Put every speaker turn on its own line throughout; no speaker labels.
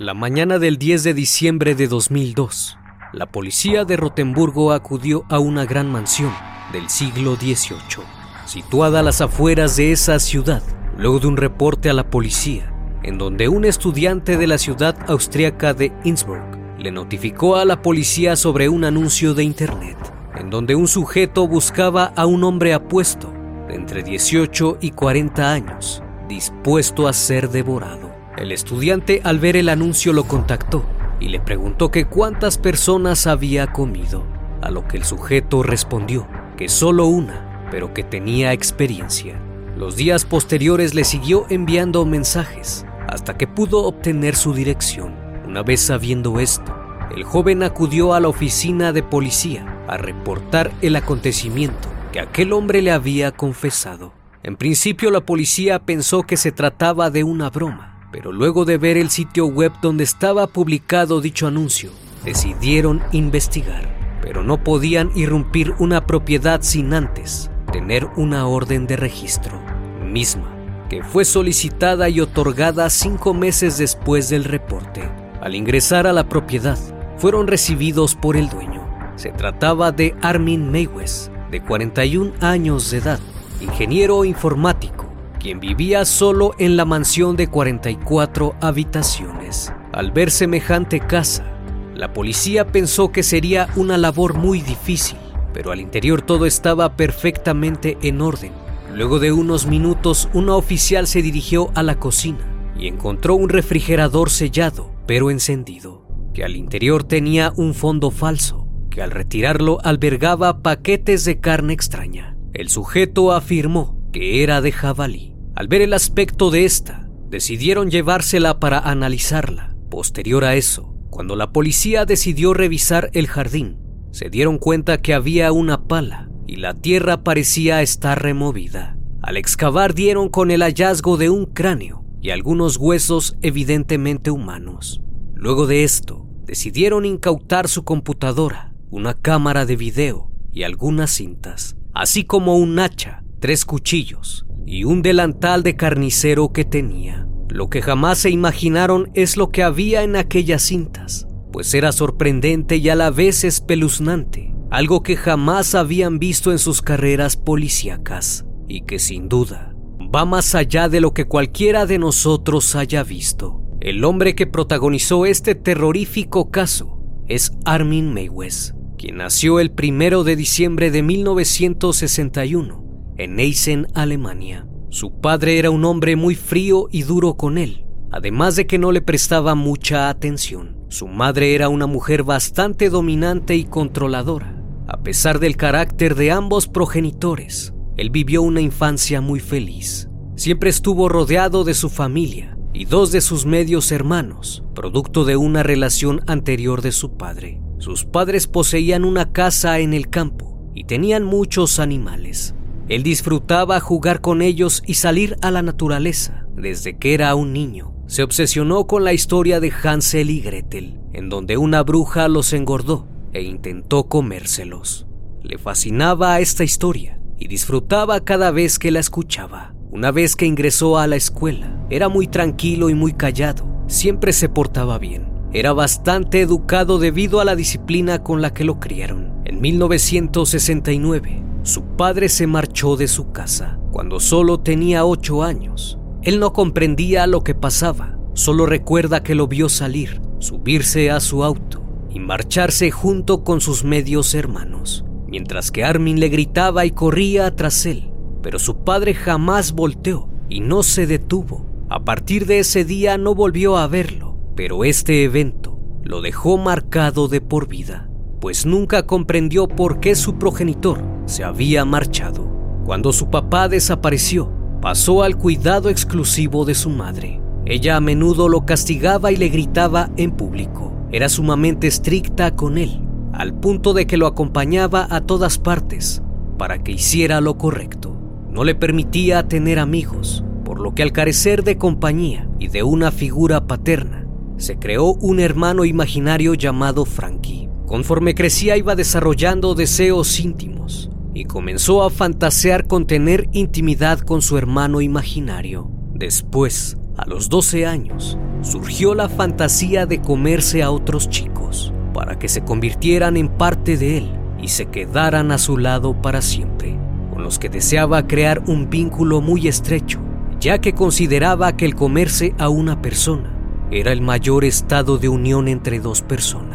La mañana del 10 de diciembre de 2002, la policía de Rotemburgo acudió a una gran mansión del siglo XVIII, situada a las afueras de esa ciudad, luego de un reporte a la policía, en donde un estudiante de la ciudad austríaca de Innsbruck le notificó a la policía sobre un anuncio de internet, en donde un sujeto buscaba a un hombre apuesto entre 18 y 40 años, dispuesto a ser devorado. El estudiante al ver el anuncio lo contactó y le preguntó que cuántas personas había comido, a lo que el sujeto respondió que solo una, pero que tenía experiencia. Los días posteriores le siguió enviando mensajes hasta que pudo obtener su dirección. Una vez sabiendo esto, el joven acudió a la oficina de policía a reportar el acontecimiento que aquel hombre le había confesado. En principio la policía pensó que se trataba de una broma, pero luego de ver el sitio web donde estaba publicado dicho anuncio, decidieron investigar, pero no podían irrumpir una propiedad sin antes tener una orden de registro, misma que fue solicitada y otorgada cinco meses después del reporte. Al ingresar a la propiedad, fueron recibidos por el dueño. Se trataba de Armin Meiwes, de 41 años de edad, ingeniero informático quien vivía solo en la mansión de 44 habitaciones. Al ver semejante casa, la policía pensó que sería una labor muy difícil, pero al interior todo estaba perfectamente en orden. Luego de unos minutos, una oficial se dirigió a la cocina y encontró un refrigerador sellado, pero encendido, que al interior tenía un fondo falso, que al retirarlo albergaba paquetes de carne extraña. El sujeto afirmó que era de jabalí. Al ver el aspecto de esta, decidieron llevársela para analizarla. Posterior a eso, cuando la policía decidió revisar el jardín, se dieron cuenta que había una pala y la tierra parecía estar removida. Al excavar dieron con el hallazgo de un cráneo y algunos huesos evidentemente humanos. Luego de esto, decidieron incautar su computadora, una cámara de video y algunas cintas, así como un hacha tres cuchillos y un delantal de carnicero que tenía. Lo que jamás se imaginaron es lo que había en aquellas cintas, pues era sorprendente y a la vez espeluznante, algo que jamás habían visto en sus carreras policíacas y que sin duda va más allá de lo que cualquiera de nosotros haya visto. El hombre que protagonizó este terrorífico caso es Armin Meiwes, quien nació el primero de diciembre de 1961 en Eisen, Alemania. Su padre era un hombre muy frío y duro con él, además de que no le prestaba mucha atención. Su madre era una mujer bastante dominante y controladora. A pesar del carácter de ambos progenitores, él vivió una infancia muy feliz. Siempre estuvo rodeado de su familia y dos de sus medios hermanos, producto de una relación anterior de su padre. Sus padres poseían una casa en el campo y tenían muchos animales. Él disfrutaba jugar con ellos y salir a la naturaleza desde que era un niño. Se obsesionó con la historia de Hansel y Gretel, en donde una bruja los engordó e intentó comérselos. Le fascinaba esta historia y disfrutaba cada vez que la escuchaba. Una vez que ingresó a la escuela, era muy tranquilo y muy callado. Siempre se portaba bien. Era bastante educado debido a la disciplina con la que lo criaron. En 1969, su padre se marchó de su casa cuando solo tenía ocho años. Él no comprendía lo que pasaba, solo recuerda que lo vio salir, subirse a su auto y marcharse junto con sus medios hermanos, mientras que Armin le gritaba y corría tras él. pero su padre jamás volteó y no se detuvo. A partir de ese día no volvió a verlo, pero este evento lo dejó marcado de por vida, pues nunca comprendió por qué su progenitor se había marchado. Cuando su papá desapareció, pasó al cuidado exclusivo de su madre. Ella a menudo lo castigaba y le gritaba en público. Era sumamente estricta con él, al punto de que lo acompañaba a todas partes para que hiciera lo correcto. No le permitía tener amigos, por lo que al carecer de compañía y de una figura paterna, se creó un hermano imaginario llamado Frankie. Conforme crecía iba desarrollando deseos íntimos y comenzó a fantasear con tener intimidad con su hermano imaginario. Después, a los 12 años, surgió la fantasía de comerse a otros chicos para que se convirtieran en parte de él y se quedaran a su lado para siempre, con los que deseaba crear un vínculo muy estrecho, ya que consideraba que el comerse a una persona era el mayor estado de unión entre dos personas,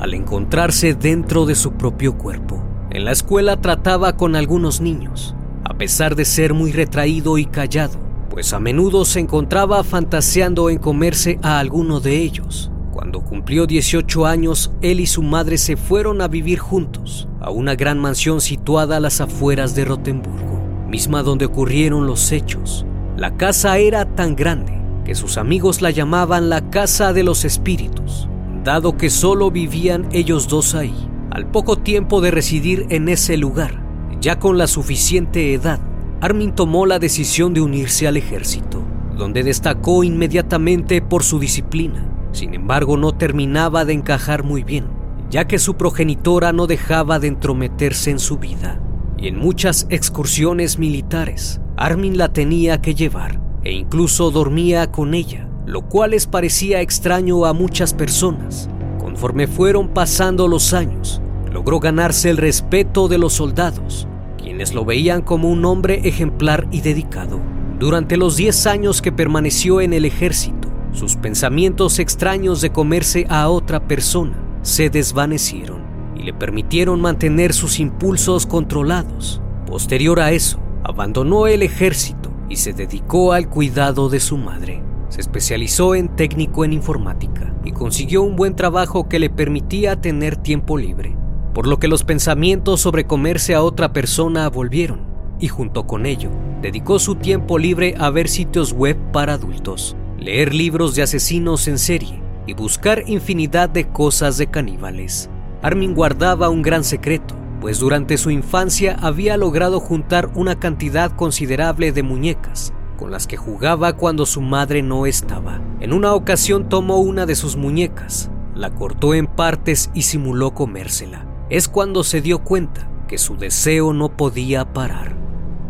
al encontrarse dentro de su propio cuerpo. En la escuela trataba con algunos niños, a pesar de ser muy retraído y callado, pues a menudo se encontraba fantaseando en comerse a alguno de ellos. Cuando cumplió 18 años, él y su madre se fueron a vivir juntos a una gran mansión situada a las afueras de Rotemburgo, misma donde ocurrieron los hechos. La casa era tan grande que sus amigos la llamaban la Casa de los Espíritus, dado que solo vivían ellos dos ahí. Al poco tiempo de residir en ese lugar, ya con la suficiente edad, Armin tomó la decisión de unirse al ejército, donde destacó inmediatamente por su disciplina. Sin embargo, no terminaba de encajar muy bien, ya que su progenitora no dejaba de entrometerse en su vida. Y en muchas excursiones militares, Armin la tenía que llevar e incluso dormía con ella, lo cual les parecía extraño a muchas personas. Conforme fueron pasando los años, logró ganarse el respeto de los soldados, quienes lo veían como un hombre ejemplar y dedicado. Durante los 10 años que permaneció en el ejército, sus pensamientos extraños de comerse a otra persona se desvanecieron y le permitieron mantener sus impulsos controlados. Posterior a eso, abandonó el ejército y se dedicó al cuidado de su madre. Se especializó en técnico en informática y consiguió un buen trabajo que le permitía tener tiempo libre, por lo que los pensamientos sobre comerse a otra persona volvieron y junto con ello dedicó su tiempo libre a ver sitios web para adultos, leer libros de asesinos en serie y buscar infinidad de cosas de caníbales. Armin guardaba un gran secreto pues durante su infancia había logrado juntar una cantidad considerable de muñecas con las que jugaba cuando su madre no estaba. En una ocasión tomó una de sus muñecas, la cortó en partes y simuló comérsela. Es cuando se dio cuenta que su deseo no podía parar.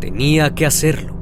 Tenía que hacerlo.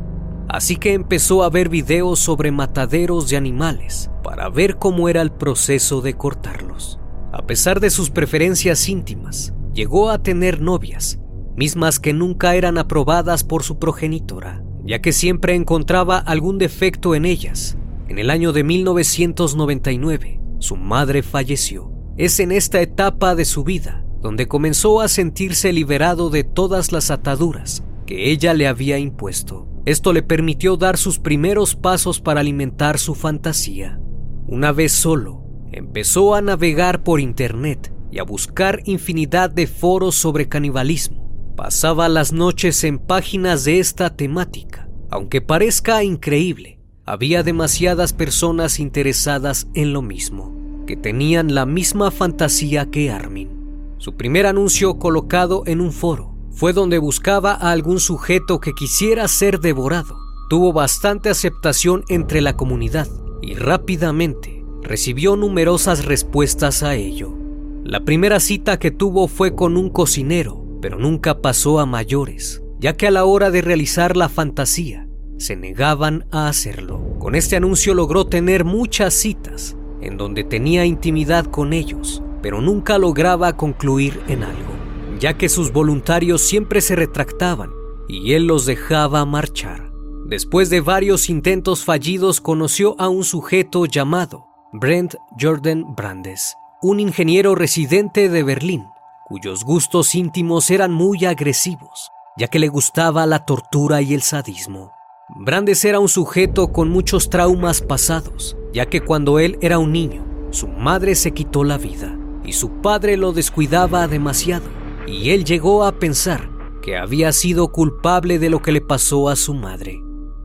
Así que empezó a ver videos sobre mataderos de animales para ver cómo era el proceso de cortarlos. A pesar de sus preferencias íntimas, llegó a tener novias, mismas que nunca eran aprobadas por su progenitora, ya que siempre encontraba algún defecto en ellas. En el año de 1999, su madre falleció. Es en esta etapa de su vida donde comenzó a sentirse liberado de todas las ataduras que ella le había impuesto. Esto le permitió dar sus primeros pasos para alimentar su fantasía. Una vez solo, empezó a navegar por Internet y a buscar infinidad de foros sobre canibalismo. Pasaba las noches en páginas de esta temática. Aunque parezca increíble, había demasiadas personas interesadas en lo mismo, que tenían la misma fantasía que Armin. Su primer anuncio colocado en un foro fue donde buscaba a algún sujeto que quisiera ser devorado. Tuvo bastante aceptación entre la comunidad y rápidamente recibió numerosas respuestas a ello. La primera cita que tuvo fue con un cocinero, pero nunca pasó a mayores, ya que a la hora de realizar la fantasía se negaban a hacerlo. Con este anuncio logró tener muchas citas, en donde tenía intimidad con ellos, pero nunca lograba concluir en algo, ya que sus voluntarios siempre se retractaban y él los dejaba marchar. Después de varios intentos fallidos conoció a un sujeto llamado Brent Jordan Brandes, un ingeniero residente de Berlín, cuyos gustos íntimos eran muy agresivos. ya que le gustaba la tortura y el sadismo. Brandes era un sujeto con muchos traumas pasados, ya que cuando él era un niño, su madre se quitó la vida y su padre lo descuidaba demasiado, y él llegó a pensar que había sido culpable de lo que le pasó a su madre.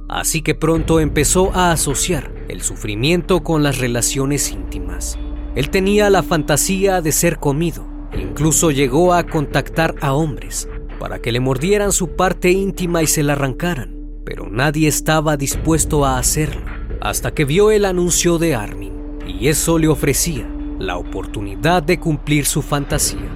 Así que pronto empezó a asociar el sufrimiento con las relaciones íntimas. Él tenía la fantasía de ser comido incluso llegó a contactar a hombres para que le mordieran su parte íntima y se la arrancaran, pero nadie estaba dispuesto a hacerlo hasta que vio el anuncio de Armin y eso le ofrecía la oportunidad de cumplir su fantasía.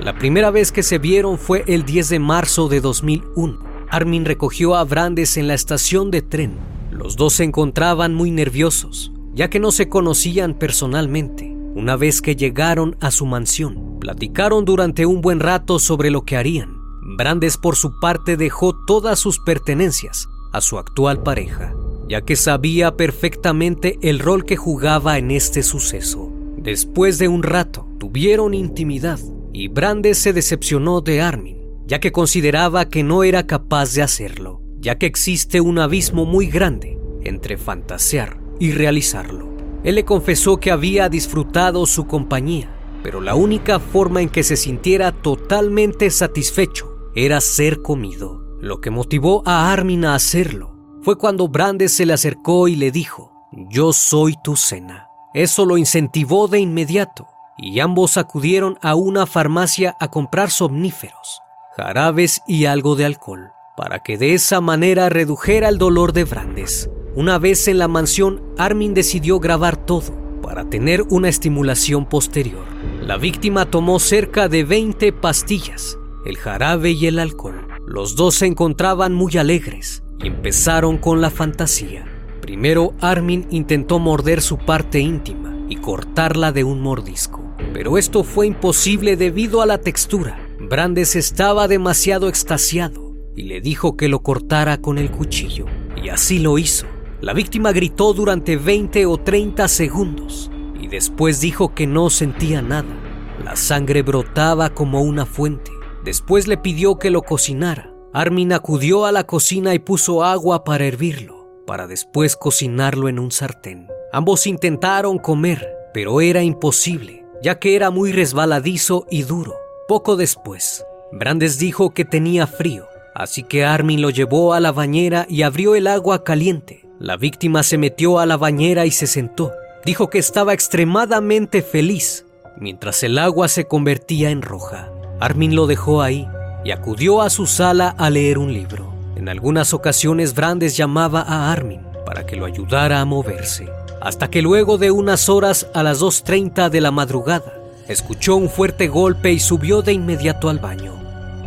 La primera vez que se vieron fue el 10 de marzo de 2001. Armin recogió a Brandes en la estación de tren. Los dos se encontraban muy nerviosos, ya que no se conocían personalmente. Una vez que llegaron a su mansión, platicaron durante un buen rato sobre lo que harían. Brandes por su parte dejó todas sus pertenencias a su actual pareja, ya que sabía perfectamente el rol que jugaba en este suceso. Después de un rato, tuvieron intimidad y Brandes se decepcionó de Armin, ya que consideraba que no era capaz de hacerlo, ya que existe un abismo muy grande entre fantasear y realizarlo. Él le confesó que había disfrutado su compañía, pero la única forma en que se sintiera totalmente satisfecho era ser comido. Lo que motivó a Armin a hacerlo fue cuando Brandes se le acercó y le dijo, yo soy tu cena. Eso lo incentivó de inmediato y ambos acudieron a una farmacia a comprar somníferos, jarabes y algo de alcohol, para que de esa manera redujera el dolor de Brandes. Una vez en la mansión, Armin decidió grabar todo para tener una estimulación posterior. La víctima tomó cerca de 20 pastillas, el jarabe y el alcohol. Los dos se encontraban muy alegres y empezaron con la fantasía. Primero Armin intentó morder su parte íntima y cortarla de un mordisco, pero esto fue imposible debido a la textura. Brandes estaba demasiado extasiado y le dijo que lo cortara con el cuchillo, y así lo hizo. La víctima gritó durante 20 o 30 segundos y después dijo que no sentía nada. La sangre brotaba como una fuente. Después le pidió que lo cocinara. Armin acudió a la cocina y puso agua para hervirlo para después cocinarlo en un sartén. Ambos intentaron comer, pero era imposible, ya que era muy resbaladizo y duro. Poco después, Brandes dijo que tenía frío, así que Armin lo llevó a la bañera y abrió el agua caliente. La víctima se metió a la bañera y se sentó. Dijo que estaba extremadamente feliz, mientras el agua se convertía en roja. Armin lo dejó ahí y acudió a su sala a leer un libro. En algunas ocasiones Brandes llamaba a Armin para que lo ayudara a moverse, hasta que luego de unas horas a las 2.30 de la madrugada, escuchó un fuerte golpe y subió de inmediato al baño.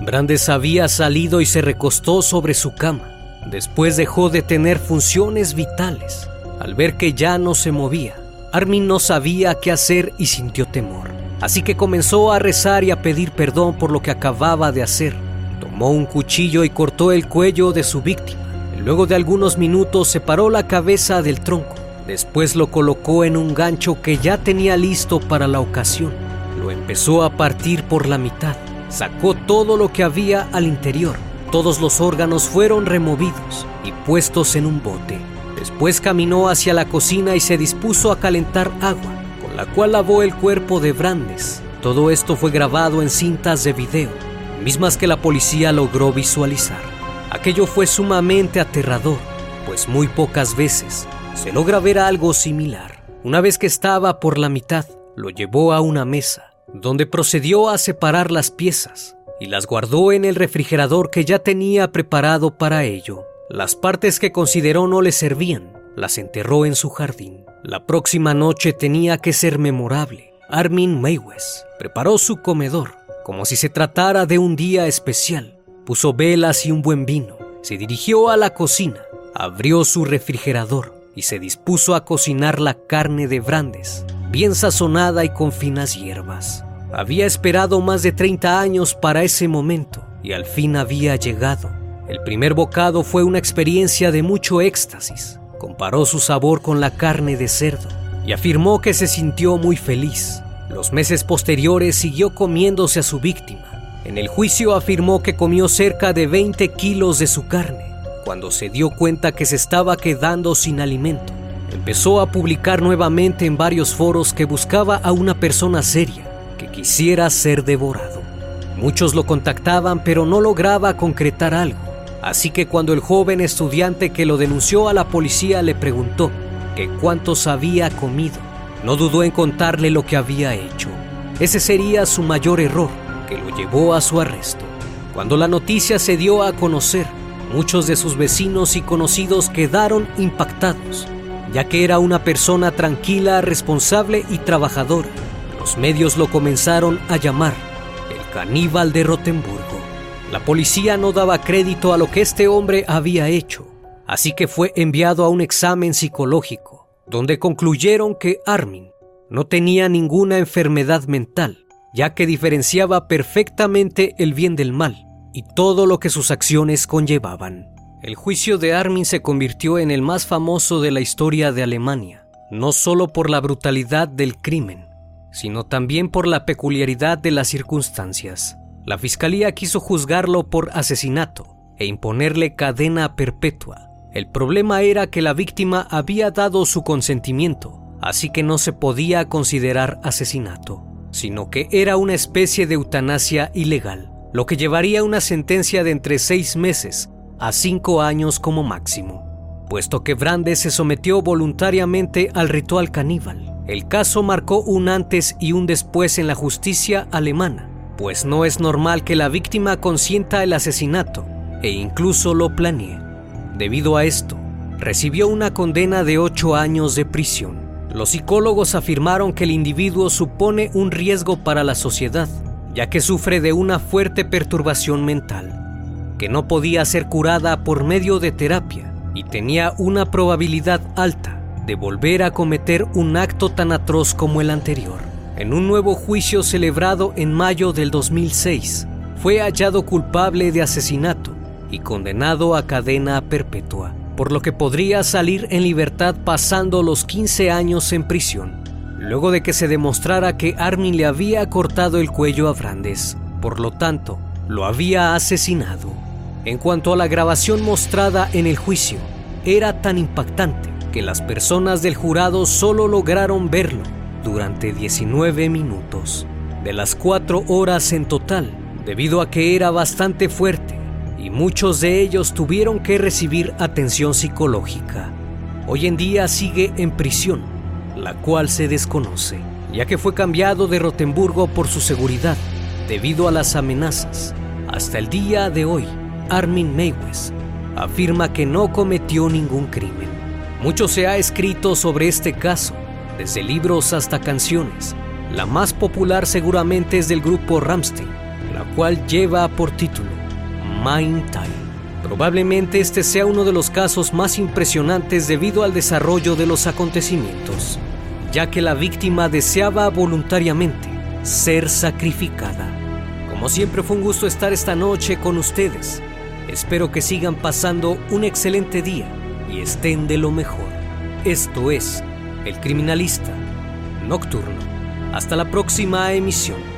Brandes había salido y se recostó sobre su cama. Después dejó de tener funciones vitales. Al ver que ya no se movía, Armin no sabía qué hacer y sintió temor. Así que comenzó a rezar y a pedir perdón por lo que acababa de hacer Tomó un cuchillo y cortó el cuello de su víctima. Luego de algunos minutos separó la cabeza del tronco. Después lo colocó en un gancho que ya tenía listo para la ocasión. Lo empezó a partir por la mitad. Sacó todo lo que había al interior. Todos los órganos fueron removidos y puestos en un bote. Después caminó hacia la cocina y se dispuso a calentar agua, con la cual lavó el cuerpo de Brandes. Todo esto fue grabado en cintas de video mismas que la policía logró visualizar. Aquello fue sumamente aterrador, pues muy pocas veces se logra ver algo similar. Una vez que estaba por la mitad, lo llevó a una mesa, donde procedió a separar las piezas y las guardó en el refrigerador que ya tenía preparado para ello. Las partes que consideró no le servían, las enterró en su jardín. La próxima noche tenía que ser memorable. Armin Maywes preparó su comedor como si se tratara de un día especial. Puso velas y un buen vino. Se dirigió a la cocina, abrió su refrigerador y se dispuso a cocinar la carne de Brandes, bien sazonada y con finas hierbas. Había esperado más de 30 años para ese momento y al fin había llegado. El primer bocado fue una experiencia de mucho éxtasis. Comparó su sabor con la carne de cerdo y afirmó que se sintió muy feliz. Los meses posteriores siguió comiéndose a su víctima. En el juicio afirmó que comió cerca de 20 kilos de su carne cuando se dio cuenta que se estaba quedando sin alimento. Empezó a publicar nuevamente en varios foros que buscaba a una persona seria que quisiera ser devorado. Muchos lo contactaban pero no lograba concretar algo. Así que cuando el joven estudiante que lo denunció a la policía le preguntó que cuántos había comido, no dudó en contarle lo que había hecho. Ese sería su mayor error, que lo llevó a su arresto. Cuando la noticia se dio a conocer, Muchos de sus vecinos y conocidos quedaron impactados, ya que era una persona tranquila, responsable y trabajadora. Los medios lo comenzaron a llamar el caníbal de Rotemburgo. La policía no daba crédito a lo que este hombre había hecho, así que fue enviado a un examen psicológico, donde concluyeron que Armin no tenía ninguna enfermedad mental, ya que diferenciaba perfectamente el bien del mal y todo lo que sus acciones conllevaban. El juicio de Armin se convirtió en el más famoso de la historia de Alemania, no solo por la brutalidad del crimen, sino también por la peculiaridad de las circunstancias. La fiscalía quiso juzgarlo por asesinato e imponerle cadena perpetua. El problema era que la víctima había dado su consentimiento, así que no se podía considerar asesinato, sino que era una especie de eutanasia ilegal lo que llevaría una sentencia de entre seis meses a cinco años como máximo. Puesto que Brandes se sometió voluntariamente al ritual caníbal, el caso marcó un antes y un después en la justicia alemana, pues no es normal que la víctima consienta el asesinato e incluso lo planee. Debido a esto, recibió una condena de ocho años de prisión. Los psicólogos afirmaron que el individuo supone un riesgo para la sociedad ya que sufre de una fuerte perturbación mental, que no podía ser curada por medio de terapia y tenía una probabilidad alta de volver a cometer un acto tan atroz como el anterior. En un nuevo juicio celebrado en mayo del 2006, fue hallado culpable de asesinato y condenado a cadena perpetua, por lo que podría salir en libertad pasando los 15 años en prisión luego de que se demostrara que Armin le había cortado el cuello a Brandes, por lo tanto, lo había asesinado. En cuanto a la grabación mostrada en el juicio, era tan impactante que las personas del jurado solo lograron verlo durante 19 minutos, de las cuatro horas en total, debido a que era bastante fuerte y muchos de ellos tuvieron que recibir atención psicológica. Hoy en día sigue en prisión la cual se desconoce, ya que fue cambiado de Rotemburgo por su seguridad debido a las amenazas. Hasta el día de hoy, Armin Meiwes afirma que no cometió ningún crimen. Mucho se ha escrito sobre este caso, desde libros hasta canciones. La más popular seguramente es del grupo Ramstein, la cual lleva por título Mind Time. Probablemente este sea uno de los casos más impresionantes debido al desarrollo de los acontecimientos ya que la víctima deseaba voluntariamente ser sacrificada. Como siempre fue un gusto estar esta noche con ustedes. Espero que sigan pasando un excelente día y estén de lo mejor. Esto es El Criminalista Nocturno. Hasta la próxima emisión.